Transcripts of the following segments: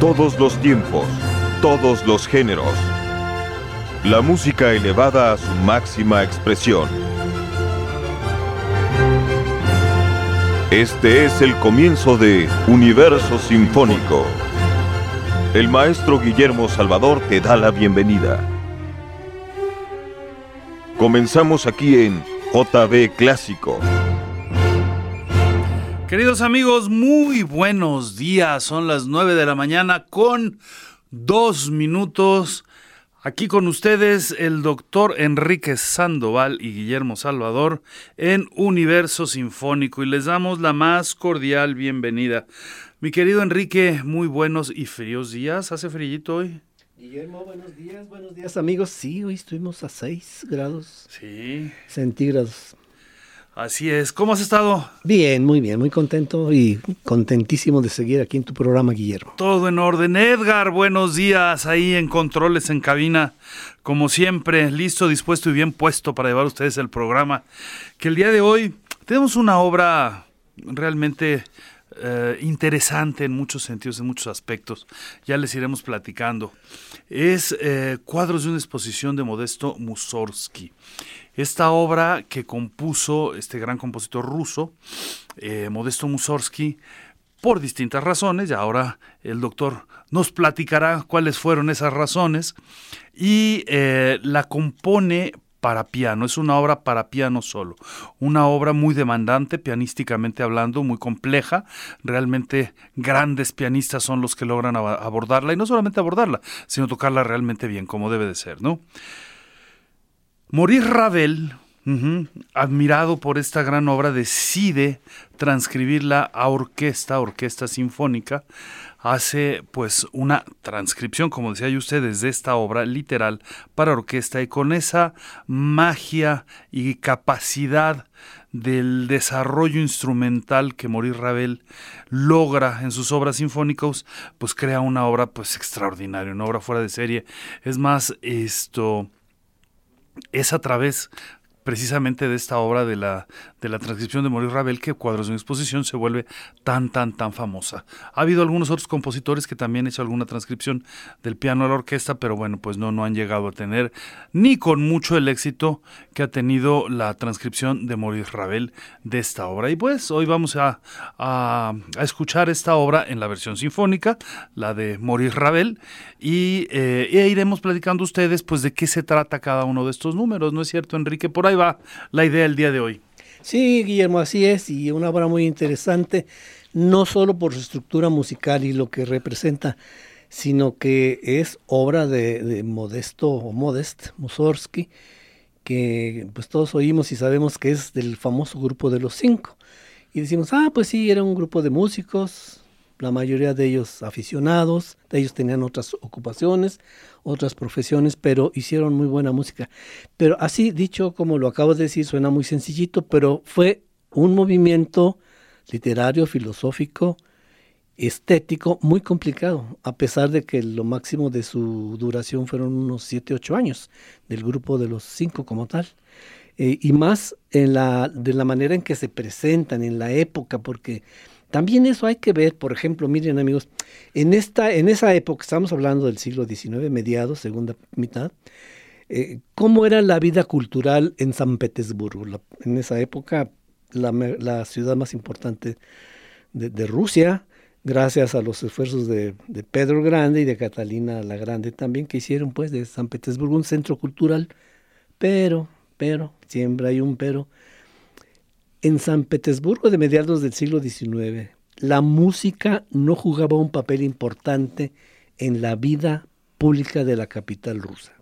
Todos los tiempos, todos los géneros. La música elevada a su máxima expresión. Este es el comienzo de Universo Sinfónico. El maestro Guillermo Salvador te da la bienvenida. Comenzamos aquí en JB Clásico. Queridos amigos, muy buenos días. Son las 9 de la mañana con dos minutos. Aquí con ustedes el doctor Enrique Sandoval y Guillermo Salvador en Universo Sinfónico y les damos la más cordial bienvenida. Mi querido Enrique, muy buenos y fríos días. ¿Hace frío hoy? Guillermo, buenos días, buenos días amigos. Sí, hoy estuvimos a 6 grados sí. centígrados. Así es. ¿Cómo has estado? Bien, muy bien, muy contento y contentísimo de seguir aquí en tu programa, Guillermo. Todo en orden. Edgar, buenos días ahí en controles en cabina. Como siempre, listo, dispuesto y bien puesto para llevar a ustedes el programa. Que el día de hoy tenemos una obra realmente eh, interesante en muchos sentidos, en muchos aspectos. Ya les iremos platicando. Es eh, cuadros de una exposición de Modesto Mussorgsky. Esta obra que compuso este gran compositor ruso, eh, Modesto Mussorgsky, por distintas razones, y ahora el doctor nos platicará cuáles fueron esas razones, y eh, la compone para piano, es una obra para piano solo, una obra muy demandante pianísticamente hablando, muy compleja, realmente grandes pianistas son los que logran abordarla y no solamente abordarla, sino tocarla realmente bien como debe de ser, ¿no? Maurice Ravel, admirado por esta gran obra, decide transcribirla a orquesta, orquesta sinfónica, hace pues una transcripción, como decía yo ustedes, de esta obra literal para orquesta y con esa magia y capacidad del desarrollo instrumental que Maurice Ravel logra en sus obras sinfónicas, pues crea una obra pues extraordinaria, una obra fuera de serie. Es más, esto es a través precisamente de esta obra de la, de la transcripción de Maurice Ravel que Cuadros de exposición se vuelve tan, tan, tan famosa. Ha habido algunos otros compositores que también han hecho alguna transcripción del piano a la orquesta, pero bueno, pues no, no han llegado a tener ni con mucho el éxito que ha tenido la transcripción de Maurice Ravel de esta obra. Y pues hoy vamos a, a, escuchar esta obra en la versión sinfónica, la de Maurice Ravel, y, e iremos platicando ustedes pues de qué se trata cada uno de estos números, ¿no es cierto, Enrique? Por ahí va la idea del día de hoy. Sí, Guillermo, así es, y una obra muy interesante, no solo por su estructura musical y lo que representa, sino que es obra de, Modesto o Modest Mussorgsky, que pues todos oímos y sabemos que es del famoso grupo de los cinco. Y decimos, ah, pues sí, era un grupo de músicos, la mayoría de ellos aficionados, de ellos tenían otras ocupaciones, otras profesiones, pero hicieron muy buena música. Pero así dicho, como lo acabo de decir, suena muy sencillito, pero fue un movimiento literario, filosófico, estético muy complicado, a pesar de que lo máximo de su duración fueron unos 7, 8 años del grupo de los cinco como tal. Eh, y más en la, de la manera en que se presentan, en la época, porque también eso hay que ver, por ejemplo, miren amigos, en, esta, en esa época, estamos hablando del siglo XIX, mediados, segunda mitad, eh, cómo era la vida cultural en San Petersburgo. en esa época, la, ciudad más importante de, Rusia, gracias a los esfuerzos de, de, Pedro Grande y de Catalina la Grande también, que hicieron pues de San Petersburgo un centro cultural. Pero, pero, siempre hay un pero, en San Petersburgo de mediados del siglo XIX, la música no jugaba un papel importante en la vida pública de la capital rusa.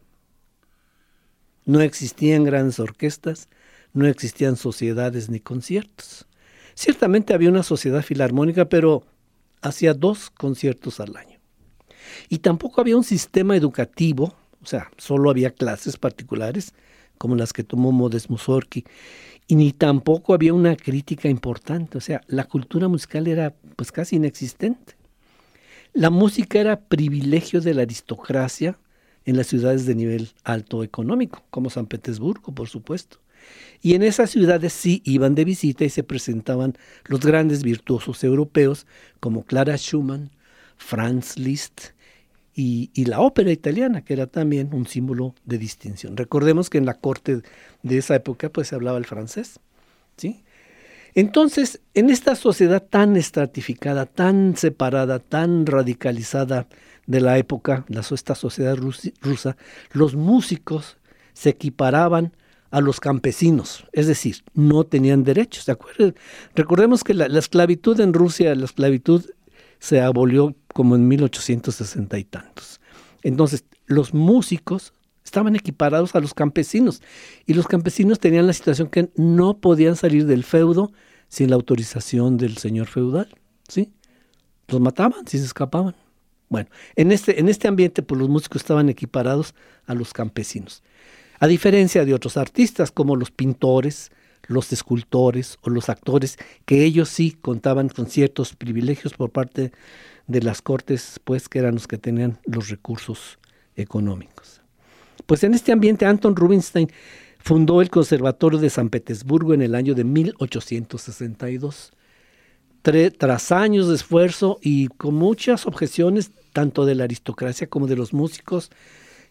No existían grandes orquestas, no existían sociedades ni conciertos. Ciertamente había una sociedad filarmónica, pero hacía dos conciertos al año. Y tampoco había un sistema educativo, o sea, solo había clases particulares, como las que tomó Modest Mussorgsky, y ni tampoco había una crítica importante, o sea, la cultura musical era pues casi inexistente. La música era privilegio de la aristocracia en las ciudades de nivel alto económico, como San Petersburgo, por supuesto. Y en esas ciudades sí iban de visita y se presentaban los grandes virtuosos europeos como Clara Schumann, Franz Liszt y, la ópera italiana, que era también un símbolo de distinción. Recordemos que en la corte de esa época pues se hablaba el francés, ¿sí? Entonces, en esta sociedad tan estratificada, tan separada, tan radicalizada de la época, la, esta sociedad rusa, los músicos se equiparaban a los campesinos, es decir, no tenían derechos. ¿de acuerdo? Recordemos que la, la, esclavitud en Rusia, la esclavitud se abolió como en 1860 y tantos. Entonces, los músicos estaban equiparados a los campesinos y los campesinos tenían la situación que no podían salir del feudo sin la autorización del señor feudal, ¿sí? Los mataban si se escapaban. Bueno, en este, en este ambiente pues los músicos estaban equiparados a los campesinos. A diferencia de otros artistas como los pintores, los escultores o los actores, que ellos sí contaban con ciertos privilegios por parte de las cortes, pues que eran los que tenían los recursos económicos. Pues en este ambiente Anton Rubinstein fundó el Conservatorio de San Petersburgo en el año de 1862. Tras años de esfuerzo y con muchas objeciones, tanto de la aristocracia como de los músicos,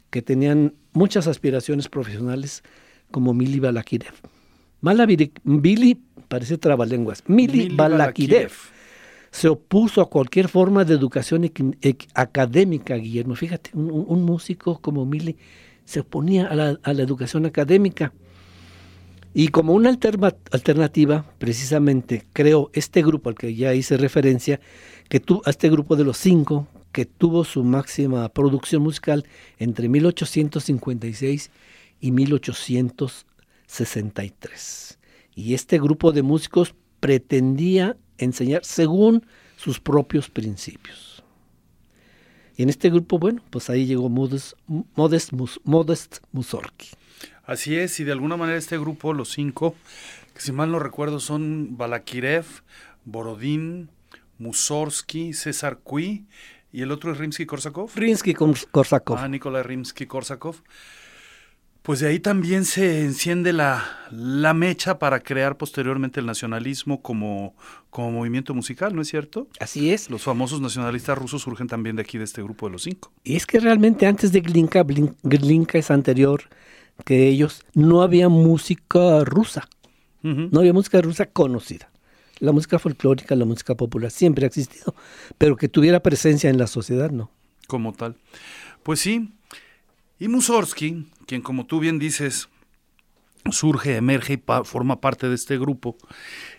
que tenían muchas aspiraciones profesionales, como Mili Balakirev. Billy, parece trabalenguas, Mili, Balakirev se opuso a cualquier forma de educación académica, Guillermo. Fíjate, un, músico como Mili se oponía a la, educación académica. Y como una alternativa, precisamente creó este grupo al que ya hice referencia, que a este grupo de los cinco, que tuvo su máxima producción musical entre 1856 y 1863. Y este grupo de músicos pretendía enseñar según sus propios principios. Y en este grupo, bueno, pues ahí llegó Modest, Modest, Modest Mussorgsky. Así es, y de alguna manera este grupo, los cinco, que si mal no recuerdo son Balakirev, Borodín, Mussorgsky, César Cui, y el otro es Rimsky-Korsakov. Rimsky-Korsakov. Ah, Nikolai Rimsky-Korsakov pues de ahí también se enciende la, la, mecha para crear posteriormente el nacionalismo como, como movimiento musical, ¿no es cierto? Así es. Los famosos nacionalistas rusos surgen también de aquí, de este grupo de los cinco. Y es que realmente antes de Glinka, Glinka es anterior que ellos, no había música rusa. No había música rusa conocida. La música folclórica, la música popular siempre ha existido, pero que tuviera presencia en la sociedad, no. Como tal. Pues sí, y Mussorgsky, quien como tú bien dices, surge, emerge y forma parte de este grupo,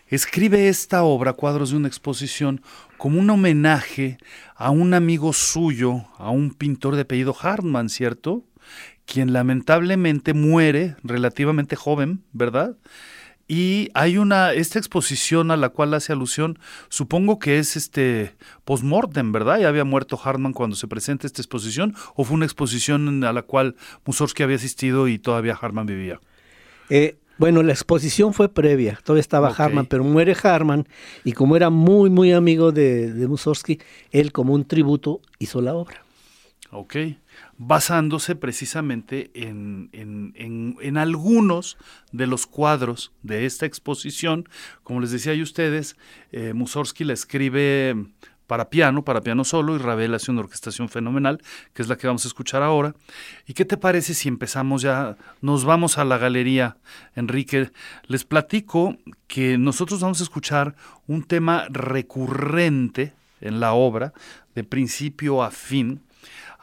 escribe esta obra, Cuadros de una exposición, como un homenaje a un amigo suyo, a un pintor de apellido Hartmann, ¿cierto? Quien lamentablemente muere relativamente joven, ¿verdad? Y hay una, esta exposición a la cual hace alusión, supongo que es este post-mortem, ¿verdad? Ya había muerto Hartman cuando se presenta esta exposición, o fue una exposición a la cual Mussorgsky había asistido y todavía Hartman vivía. Eh, bueno, la exposición fue previa, todavía estaba Hartman, pero muere Hartman y como era muy, muy amigo de, de Mussorgsky, él como un tributo hizo la obra. Ok basándose precisamente en, en, en, algunos de los cuadros de esta exposición. Como les decía a ustedes, eh, Mussorgsky la escribe para piano, para piano solo, y Ravel hace una orquestación fenomenal, que es la que vamos a escuchar ahora. ¿Y qué te parece si empezamos ya, nos vamos a la galería, Enrique? Les platico que nosotros vamos a escuchar un tema recurrente en la obra, de principio a fin,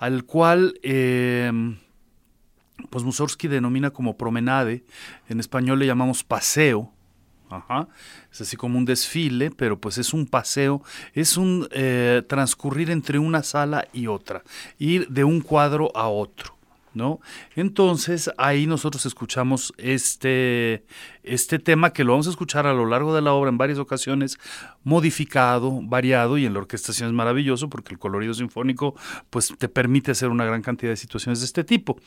al cual em, pues Mussorgsky denomina como promenade, en español le llamamos paseo, es así como un desfile, pero pues es un paseo, es un eh, transcurrir entre una sala y otra, ir de un cuadro a otro. ¿No? Entonces ahí nosotros escuchamos este, este tema que lo vamos a escuchar a lo largo de la obra en varias ocasiones, modificado, variado y en la orquestación es maravilloso porque el colorido sinfónico pues te permite hacer una gran cantidad de situaciones de este tipo.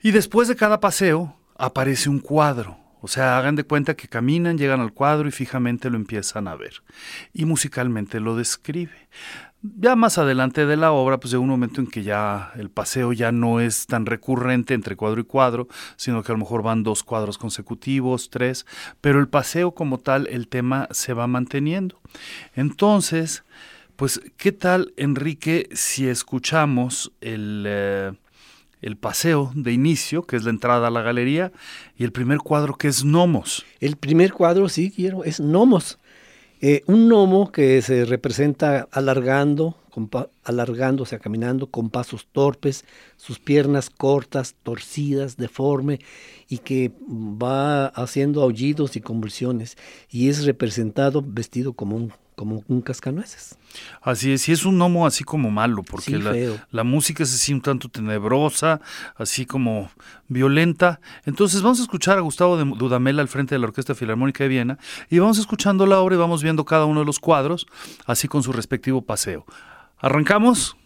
Y después de cada paseo aparece un cuadro, o sea, hagan de cuenta que caminan, llegan al cuadro y fijamente lo empiezan a ver. Y musicalmente lo describe. Ya más adelante de la obra, pues llega un momento en que ya el paseo ya no es tan recurrente entre cuadro y cuadro, sino que a lo mejor van dos cuadros consecutivos, tres, pero el paseo como tal, el tema se va manteniendo. Entonces, Pues, ¿qué tal, Enrique, si escuchamos el, eh, el paseo de inicio, que es la entrada a la galería, y el primer cuadro, que es Nomos? El primer cuadro, sí, quiero, es Nomos. Eh, un gnomo que se representa alargando, o caminando con pasos torpes, sus piernas cortas, torcidas, deforme, y que va haciendo aullidos y convulsiones, y es representado vestido como un como un cascanueces. Así es, y es un gnomo así como malo, porque la, la, música es así un tanto tenebrosa, así como violenta. Entonces vamos a escuchar a Gustavo de Dudamel al frente de la Orquesta Filarmónica de Viena y vamos escuchando la obra y vamos viendo cada uno de los cuadros, así con su respectivo paseo. ¿Arrancamos?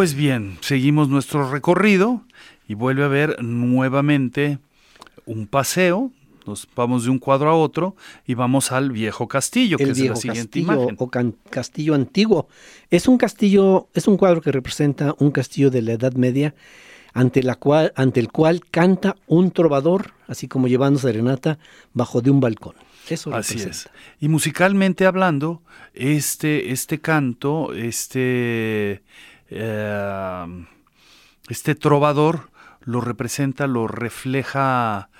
Pues bien, seguimos nuestro recorrido y vuelve a ver nuevamente un paseo. Nos vamos de un cuadro a otro y vamos al viejo castillo, que es la siguiente castillo, O castillo antiguo. Es un castillo, es un cuadro que representa un castillo de la Edad Media ante, la cual, ante el cual canta un trovador, así como llevando serenata, bajo de un balcón. Eso Así representa. es. Y musicalmente hablando, este, este canto, este, eh, este trovador lo representa, lo refleja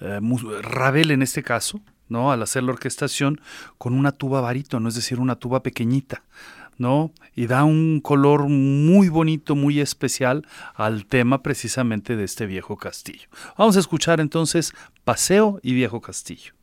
eh, Ravel en este caso, ¿no? Al hacer la orquestación con una tuba barítono, es decir, una tuba pequeñita, ¿no? Y da un color muy bonito, muy especial al tema precisamente de este viejo castillo. Vamos a escuchar entonces Paseo y Viejo Castillo.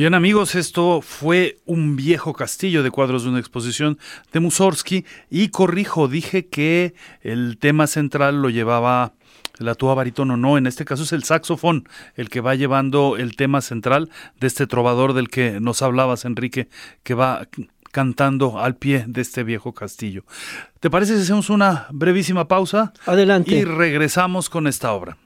Bien amigos, esto fue un viejo castillo de cuadros de una exposición de Mussorgsky y corrijo, dije que el tema central lo llevaba la tuba barítono, no, en este caso es el saxofón el que va llevando el tema central de este trovador del que nos hablabas, Enrique, que va cantando al pie de este viejo castillo. ¿Te parece si hacemos una brevísima pausa? Adelante. Y regresamos con esta obra.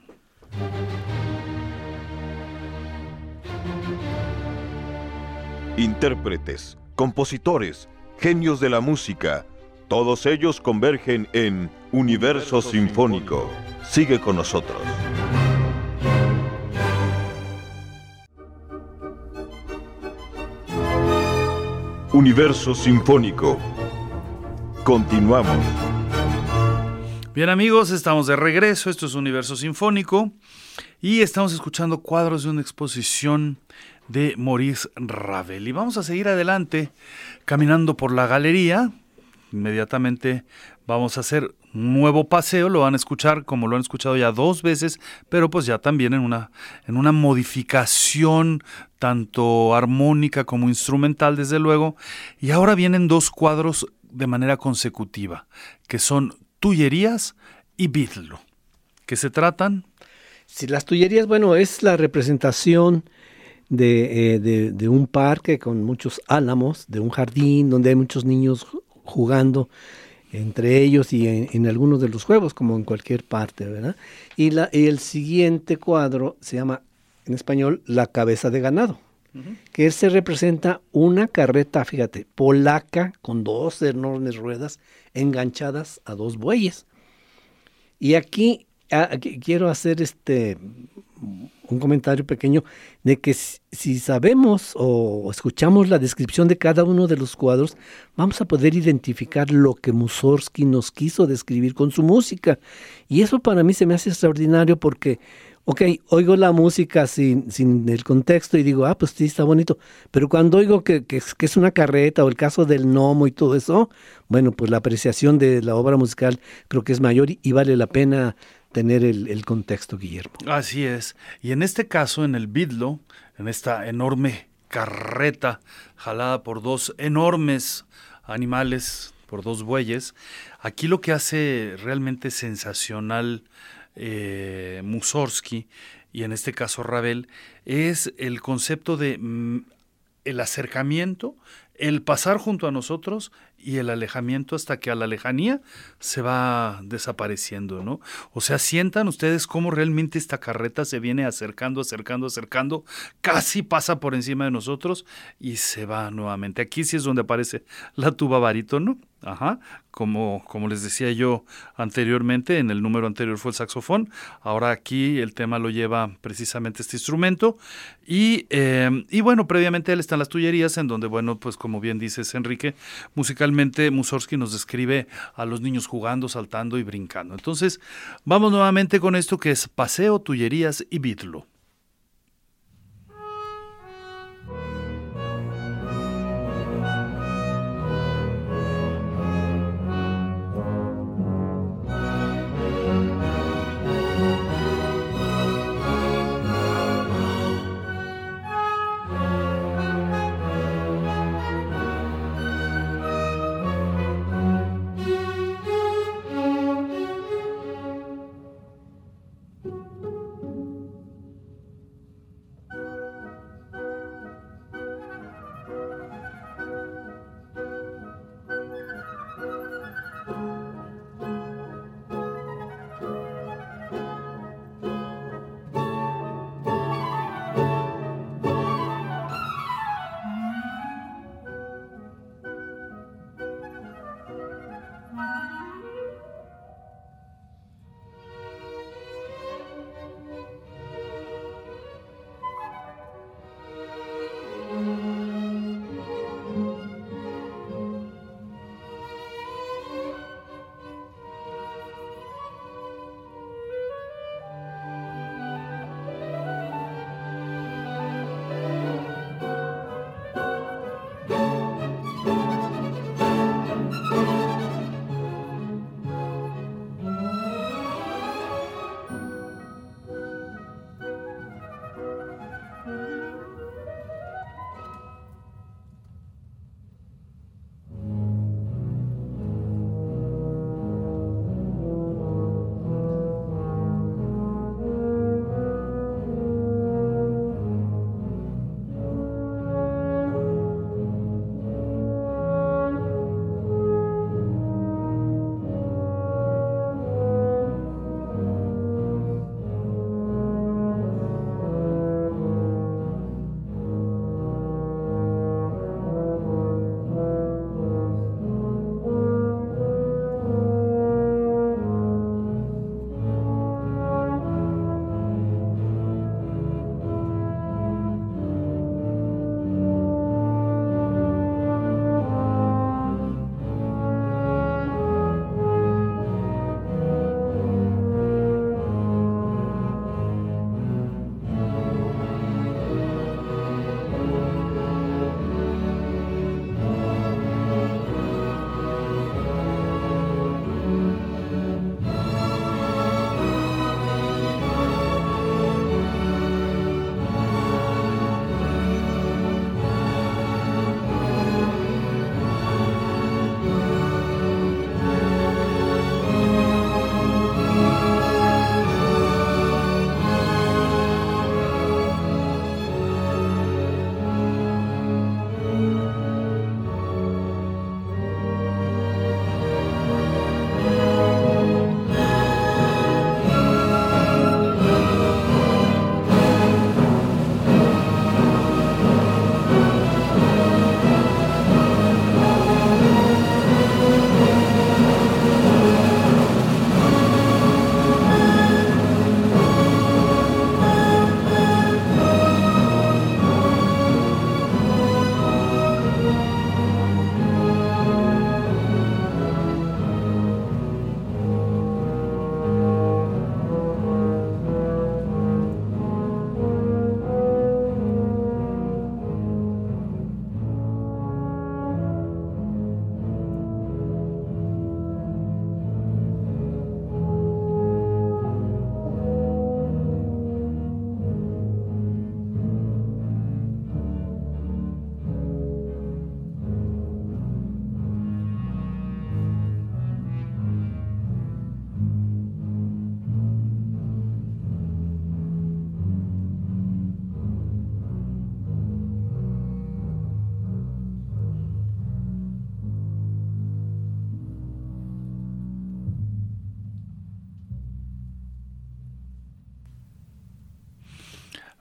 Intérpretes, compositores, genios de la música, todos ellos convergen en Universo Sinfónico. Sigue con nosotros. Universo Sinfónico. Continuamos. Bien amigos, estamos de regreso, esto es Universo Sinfónico y estamos escuchando cuadros de una exposición de Maurice Ravel. Y vamos a seguir adelante caminando por la galería. Inmediatamente vamos a hacer un nuevo paseo, lo van a escuchar como lo han escuchado ya dos veces, pero pues ya también en una, en una modificación tanto armónica como instrumental, desde luego. Y ahora vienen dos cuadros de manera consecutiva, que son Tullerías y Bidlo, que se tratan... Si las Tullerías, bueno, es la representación de, eh, de, de, un parque con muchos álamos, de un jardín donde hay muchos niños jugando entre ellos y en, en algunos de los juegos, como en cualquier parte, ¿verdad? Y, la, y el siguiente cuadro se llama, en español, La cabeza de ganado, que se representa una carreta, fíjate, polaca con dos enormes ruedas enganchadas a dos bueyes. Y aquí, aquí quiero hacer este un comentario pequeño de que si sabemos o escuchamos la descripción de cada uno de los cuadros, vamos a poder identificar lo que Mussorgsky nos quiso describir con su música. Y eso para mí se me hace extraordinario porque, ok, oigo la música sin, sin el contexto y digo, ah, pues sí, está bonito. Pero cuando oigo que, que, es una carreta o el caso del gnomo y todo eso, bueno, pues la apreciación de la obra musical creo que es mayor y vale la pena tener el, contexto, Guillermo. Así es. Y en este caso, en el Bidlo, en esta enorme carreta jalada por dos enormes animales, por dos bueyes, aquí lo que hace realmente sensacional eh, Mussorgsky y en este caso Ravel es el concepto de mm, el acercamiento, el pasar junto a nosotros y el alejamiento hasta que a la lejanía se va desapareciendo, ¿no? O sea, sientan ustedes cómo realmente esta carreta se viene acercando, acercando, acercando, casi pasa por encima de nosotros y se va nuevamente. Aquí sí es donde aparece la tuba barítono, Ajá, como, como les decía yo anteriormente, en el número anterior fue el saxofón, ahora aquí el tema lo lleva precisamente este instrumento y, eh, y bueno, previamente él están las tullerías en donde, bueno, pues como bien dices Enrique, musicalmente Mussorgsky nos describe a los niños jugando, saltando y brincando. Entonces, vamos nuevamente con esto que es paseo, tullerías y bitlo.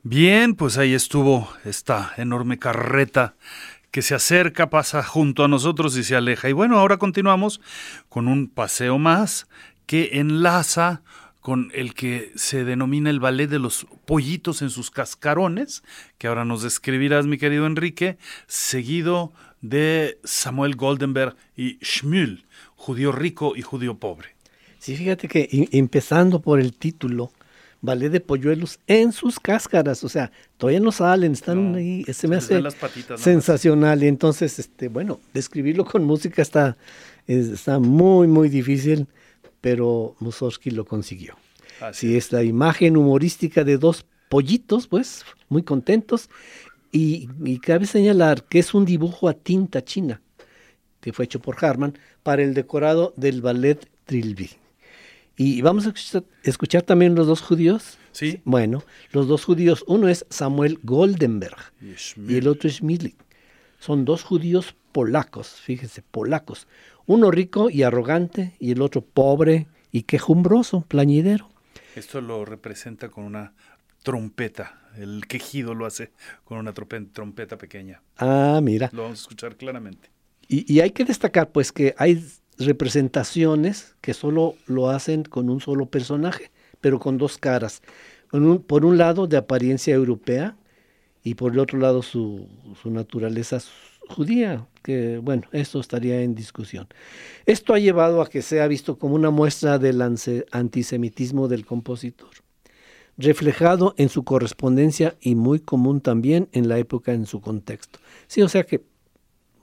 Bien, pues ahí estuvo esta enorme carreta que se acerca, pasa junto a nosotros y se aleja. Y bueno, ahora continuamos con un paseo más que enlaza con el que se denomina el ballet de los pollitos en sus cascarones, que ahora nos describirás, mi querido Enrique, seguido de Samuel Goldenberg y Schmül, judío rico y judío pobre. Sí, fíjate que empezando por el título, ballet de polluelos en sus cáscaras, o sea, todavía no salen, están ahí, se me hace sensacional. Y entonces, este, bueno, describirlo con música está, está muy, muy difícil, pero Mussorgsky lo consiguió. Así sí, es la imagen humorística de dos pollitos, pues, muy contentos, y, y, cabe señalar que es un dibujo a tinta china, que fue hecho por Harman, para el decorado del ballet Trilby. Y vamos a escuchar, también los dos judíos. Sí. Bueno, los dos judíos, uno es Samuel Goldenberg y, el otro es Milik. Son dos judíos polacos, fíjense, polacos. Uno rico y arrogante y el otro pobre y quejumbroso, plañidero. Esto lo representa con una trompeta. El quejido lo hace con una trompeta pequeña. Ah, mira. Lo vamos a escuchar claramente. Y, y hay que destacar, pues, que hay representaciones que solo lo hacen con un solo personaje, pero con dos caras. por un lado de apariencia europea y por el otro lado su, naturaleza judía, que bueno, esto estaría en discusión. Esto ha llevado a que sea visto como una muestra del antisemitismo del compositor, reflejado en su correspondencia y muy común también en la época en su contexto. Sí, o sea que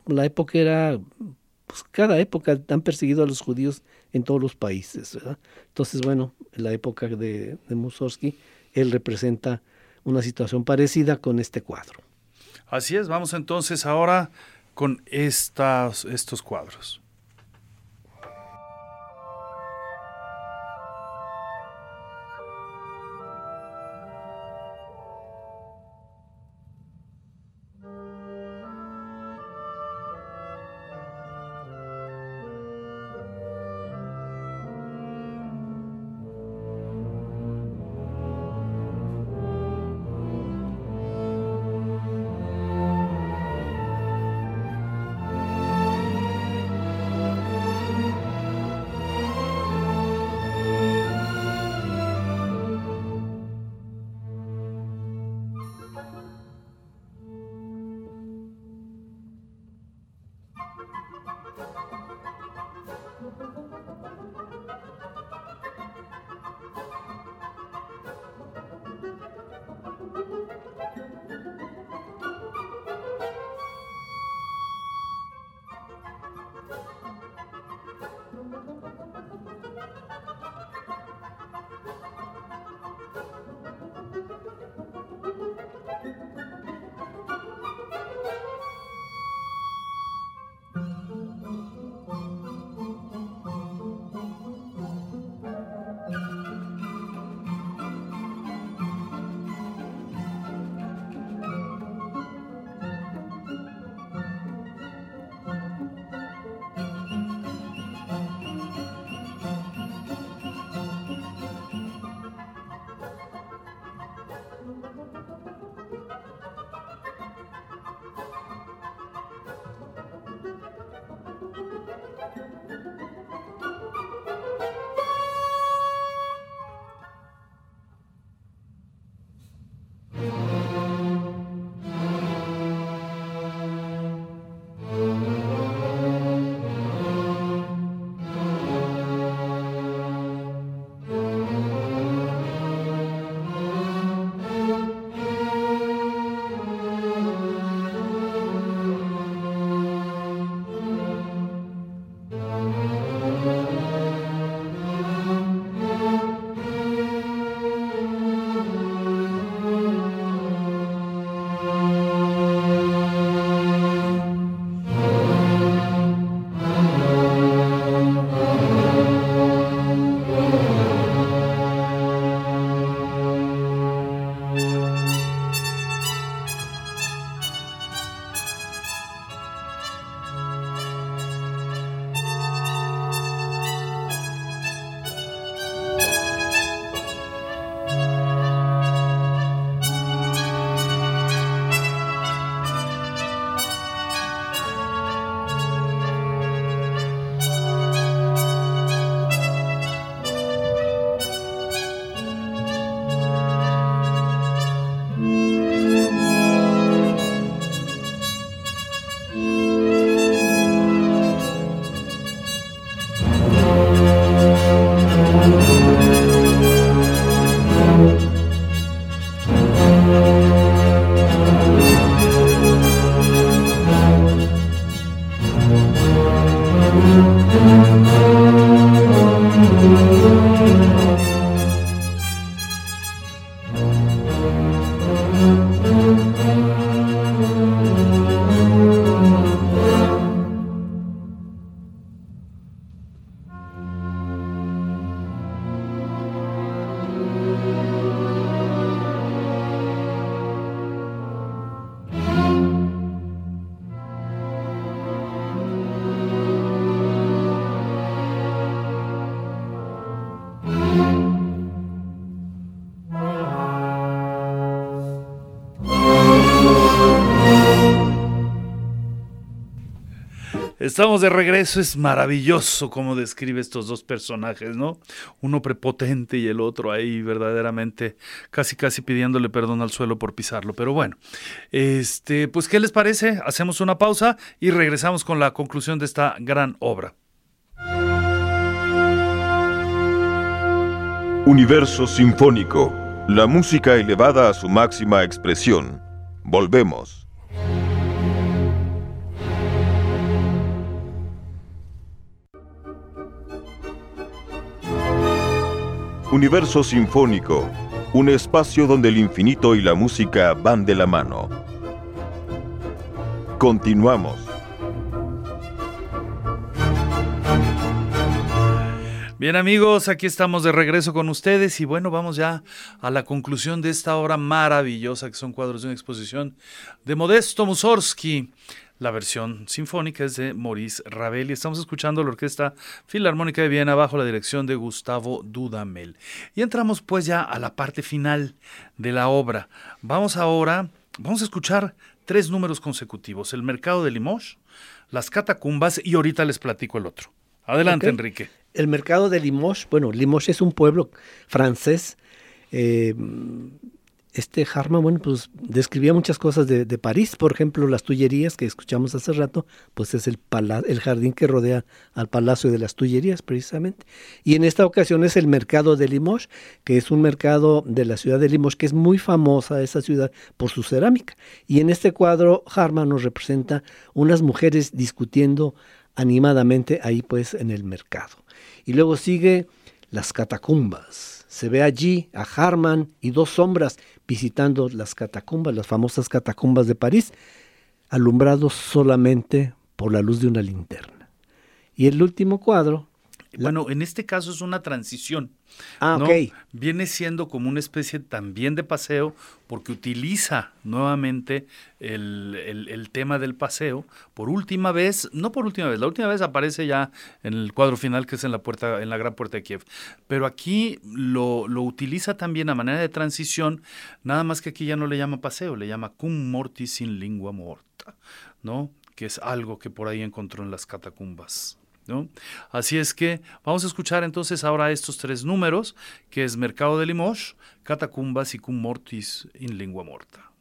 la época era pues cada época han perseguido a los judíos en todos los países. Entonces, bueno, en la época de, de Mussorgsky, él representa una situación parecida con este cuadro. Así es, vamos entonces ahora con estas, estos cuadros. Estamos de regreso, es maravilloso cómo describe estos dos personajes, ¿no? Uno prepotente y el otro ahí verdaderamente casi casi pidiéndole perdón al suelo por pisarlo. Pero bueno, este, pues ¿qué les parece? Hacemos una pausa y regresamos con la conclusión de esta gran obra. Universo Sinfónico, la música elevada a su máxima expresión. Volvemos. Universo Sinfónico, un espacio donde el infinito y la música van de la mano. Continuamos. Bien amigos, aquí estamos de regreso con ustedes y bueno, vamos ya a la conclusión de esta obra maravillosa que son cuadros de una exposición de Modesto Mussorgsky. La versión sinfónica es de Maurice Ravel y estamos escuchando la Orquesta Filarmónica de Viena bajo la dirección de Gustavo Dudamel. Y entramos pues ya a la parte final de la obra. Vamos ahora, vamos a escuchar tres números consecutivos, El Mercado de Limoges, Las Catacumbas y ahorita les platico el otro. Adelante, Enrique. El Mercado de Limoges, bueno, Limoges es un pueblo francés. Eh, este Harman, bueno, pues describía muchas cosas de, París, por ejemplo, las Tullerías que escuchamos hace rato, pues es el, el jardín que rodea al Palacio de las Tullerías, precisamente. Y en esta ocasión es el mercado de Limoges, que es un mercado de la ciudad de Limoges, que es muy famosa esa ciudad por su cerámica. Y en este cuadro, Harman nos representa unas mujeres discutiendo animadamente ahí, pues, en el mercado. Y luego sigue las catacumbas se ve allí a Harman y dos sombras visitando las catacumbas, las famosas catacumbas de París, alumbrados solamente por la luz de una linterna. Y el último cuadro bueno, en este caso es una transición. Ah, ¿no? Viene siendo como una especie también de paseo porque utiliza nuevamente el, tema del paseo por última vez, no por última vez, la última vez aparece ya en el cuadro final que es en la puerta, en la gran puerta de Kiev. Pero aquí lo, lo utiliza también a manera de transición, nada más que aquí ya no le llama paseo, le llama cum mortis in lingua morta, ¿no? Que es algo que por ahí encontró en las catacumbas. Así es que vamos a escuchar entonces ahora estos tres números, que es Mercado de Limoges, Catacumbas y Cum Mortis in Lingua Morta.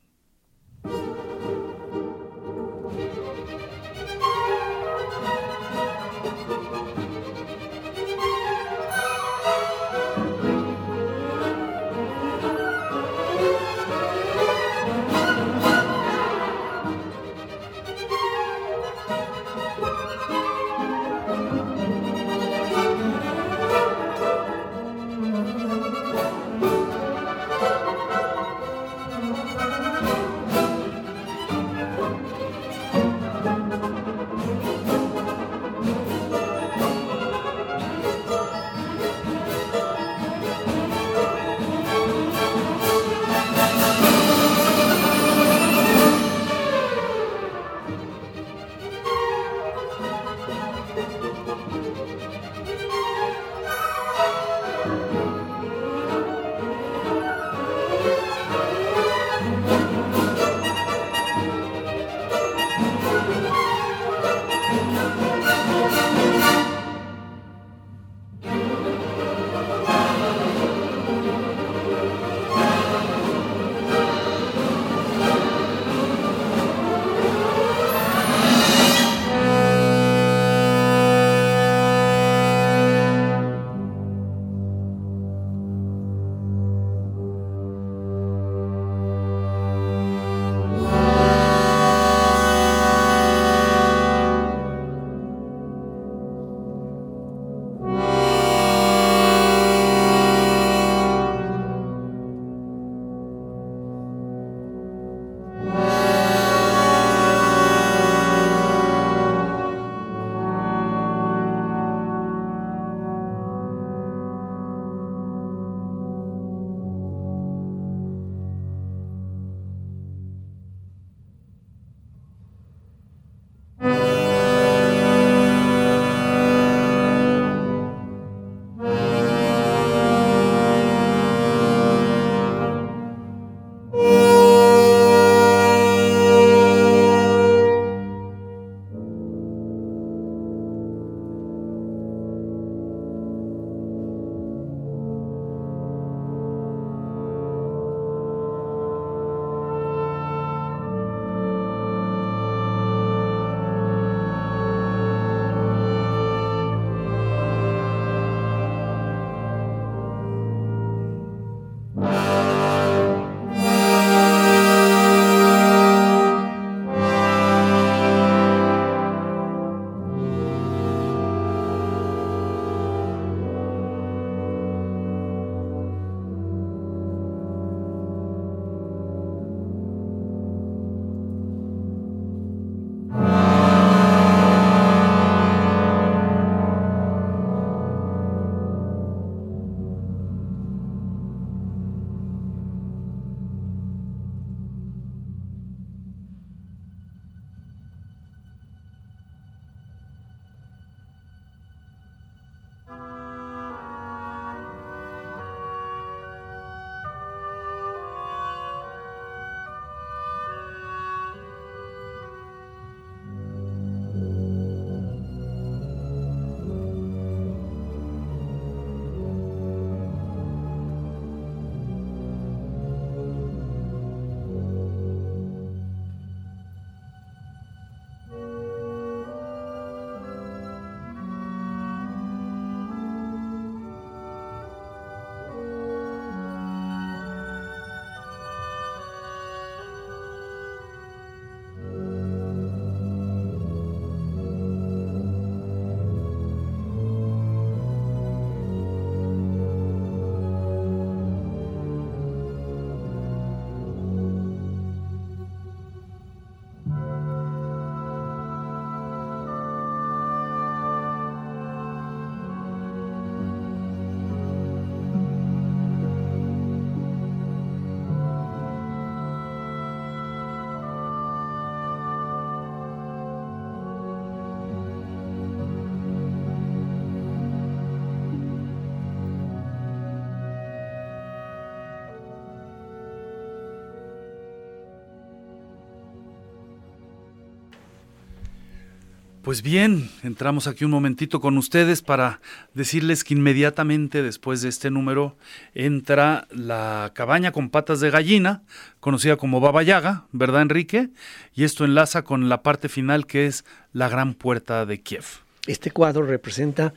Pues bien, entramos aquí un momentito con ustedes para decirles que inmediatamente después de este número entra la cabaña con patas de gallina, conocida como Baba Yaga, ¿verdad Enrique? Y esto enlaza con la parte final que es la gran puerta de Kiev. Este cuadro representa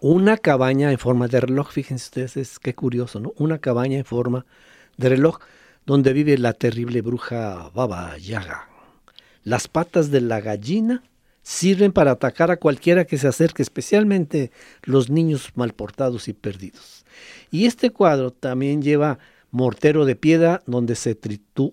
una cabaña en forma de reloj, fíjense ustedes, es qué curioso, ¿no? Una cabaña en forma de reloj donde vive la terrible bruja Baba Yaga. Las patas de la gallina sirven para atacar a cualquiera que se acerque, especialmente los niños malportados y perdidos. Y este cuadro también lleva mortero de piedra donde se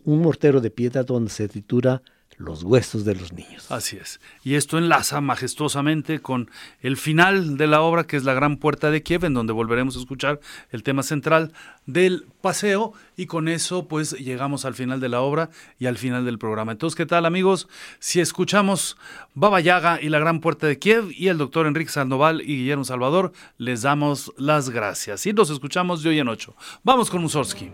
un mortero de piedra donde se tritura los huesos de los niños. Así es. Y esto enlaza majestuosamente con el final de la obra, que es la Gran Puerta de Kiev, en donde volveremos a escuchar el tema central del paseo. Y con eso, pues llegamos al final de la obra y al final del programa. Entonces, ¿qué tal, amigos? Si escuchamos Baba Yaga y la Gran Puerta de Kiev y el doctor Enrique Sandoval y Guillermo Salvador, les damos las gracias. Y los escuchamos de hoy en ocho. Vamos con Mussorgsky.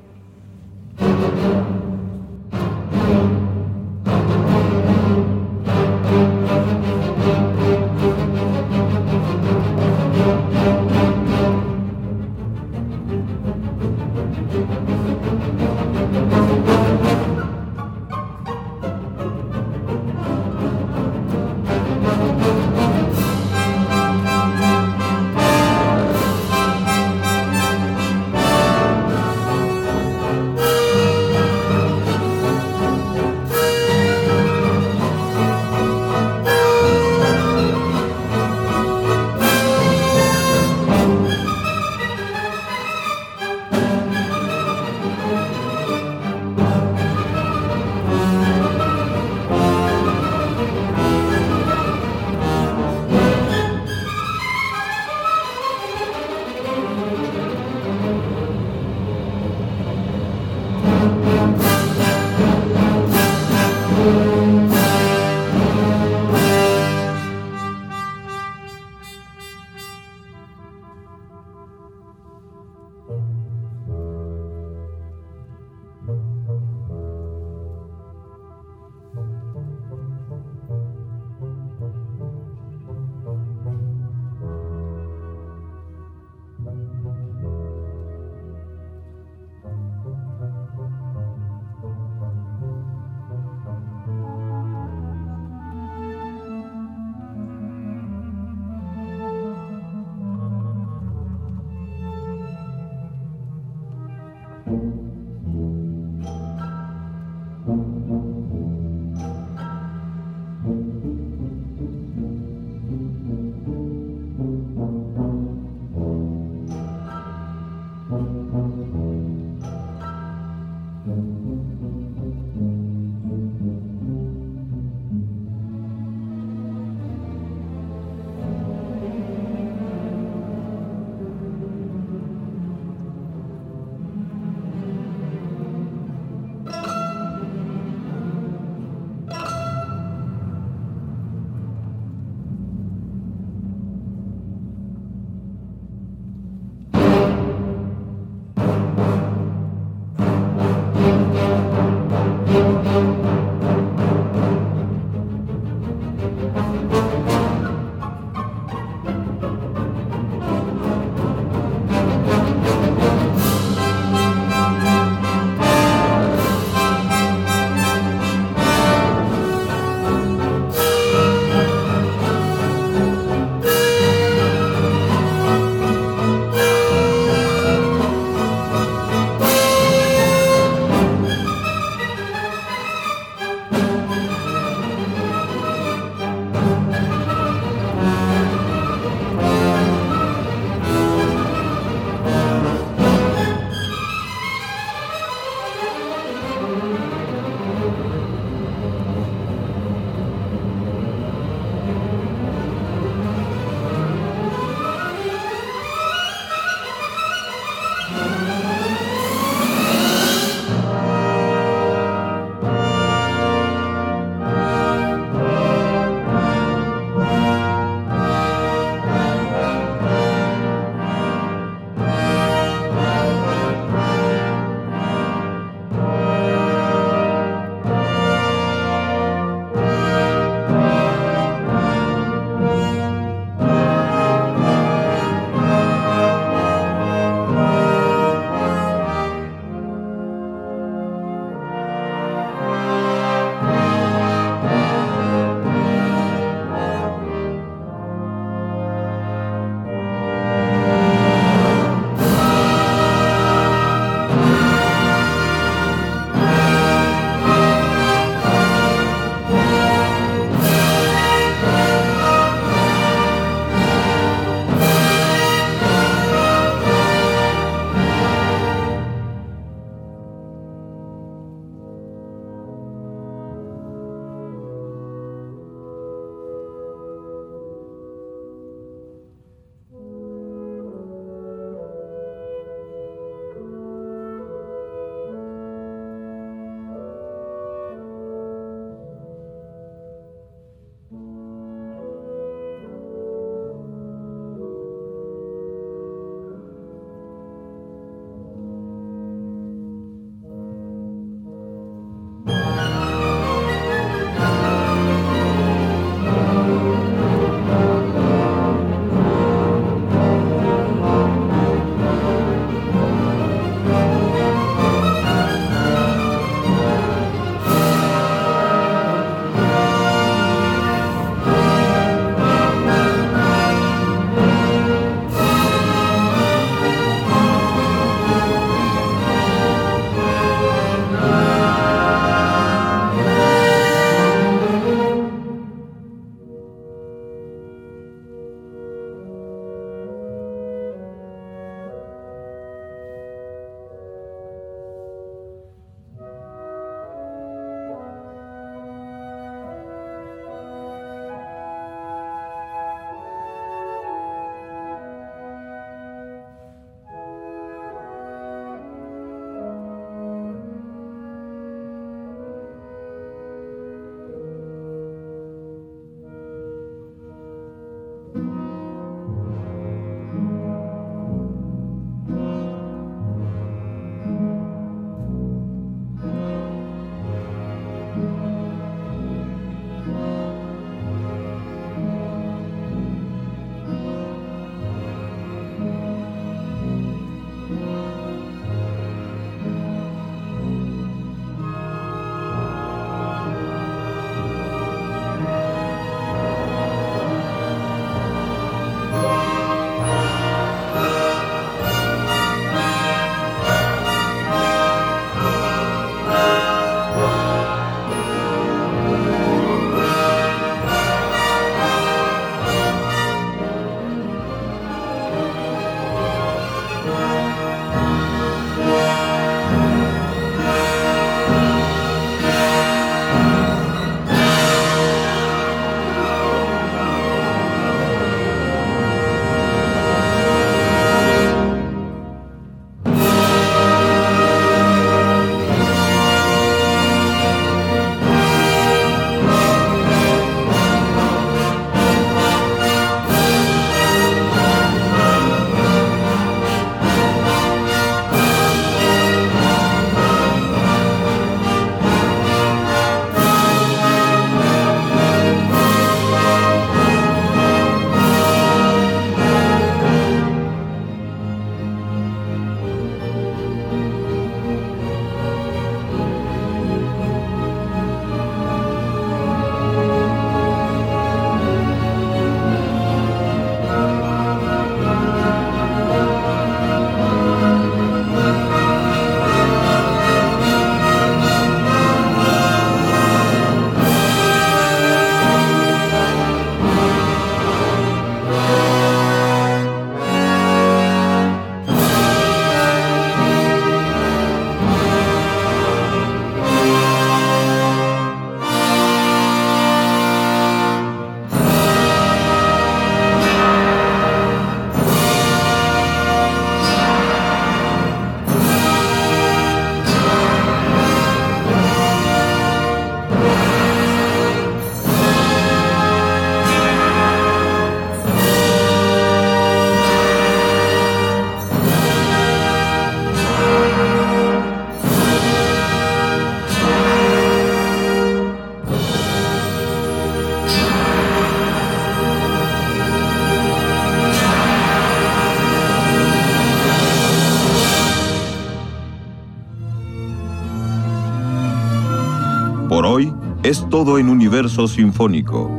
Es todo en universo sinfónico.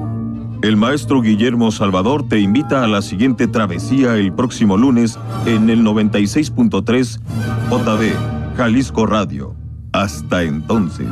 El maestro Guillermo Salvador te invita a la siguiente travesía el próximo lunes en el 96.3 JB Jalisco Radio. Hasta entonces.